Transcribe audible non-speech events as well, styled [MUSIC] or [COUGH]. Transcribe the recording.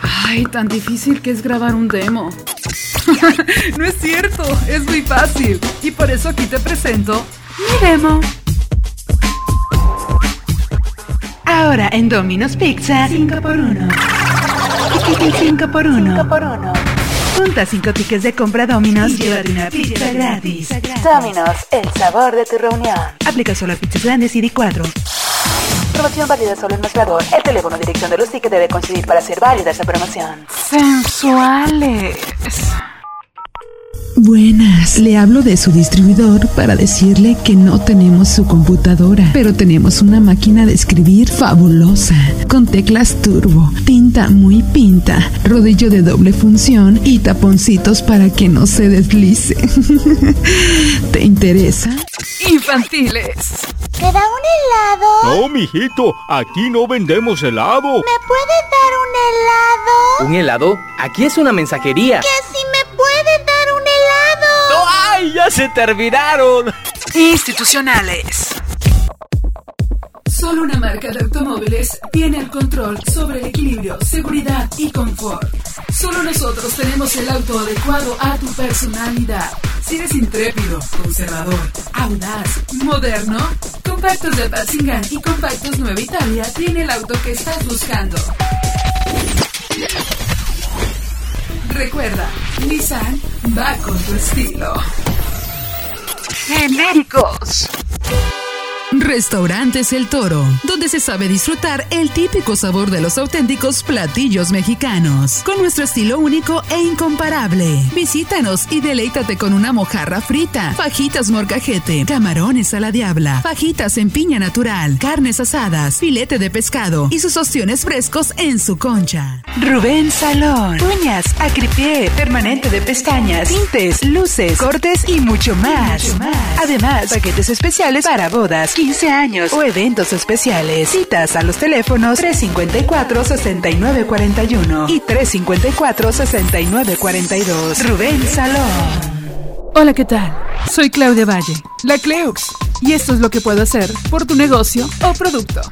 Ay, tan difícil que es grabar un demo. [LAUGHS] no es cierto, es muy fácil. Y por eso aquí te presento mi demo. Ahora en Domino's Pizza, 5 por 1 5 por 1 5 por 1 Junta 5 tickets de compra Domino's y llévate una pizza gratis. Domino's, el sabor de tu reunión. Aplica solo a pizzas grandes y de 4. Promoción válida solo en mostrador. El teléfono dirección de los tickets debe coincidir para ser válida esta promoción. Sensuales. Buenas, le hablo de su distribuidor para decirle que no tenemos su computadora, pero tenemos una máquina de escribir fabulosa, con teclas turbo, tinta muy pinta, rodillo de doble función y taponcitos para que no se deslice. [LAUGHS] ¿Te interesa? Infantiles. ¿Me da un helado? No, mijito, aquí no vendemos helado. ¿Me puedes dar un helado? ¿Un helado? Aquí es una mensajería. Que si ya se terminaron! Institucionales. Solo una marca de automóviles tiene el control sobre el equilibrio, seguridad y confort. Solo nosotros tenemos el auto adecuado a tu personalidad. Si eres intrépido, conservador, audaz, moderno, Compactos de Batzingan y Compactos Nueva Italia tiene el auto que estás buscando. Recuerda, Nissan va con tu estilo. Genéricos. Restaurantes El Toro, donde se sabe disfrutar el típico sabor de los auténticos platillos mexicanos, con nuestro estilo único e incomparable. Visítanos y deleítate con una mojarra frita, fajitas morcajete, camarones a la diabla, fajitas en piña natural, carnes asadas, filete de pescado y sus opciones frescos en su concha. Rubén Salón. Uñas, acripié, permanente de pestañas, tintes, luces, cortes y mucho más. mucho más. Además, paquetes especiales para bodas, 15 años o eventos especiales. Citas a los teléfonos 354-6941 y 354-6942. Rubén Salón. Hola, ¿qué tal? Soy Claudia Valle, la Cleux, y esto es lo que puedo hacer por tu negocio o producto.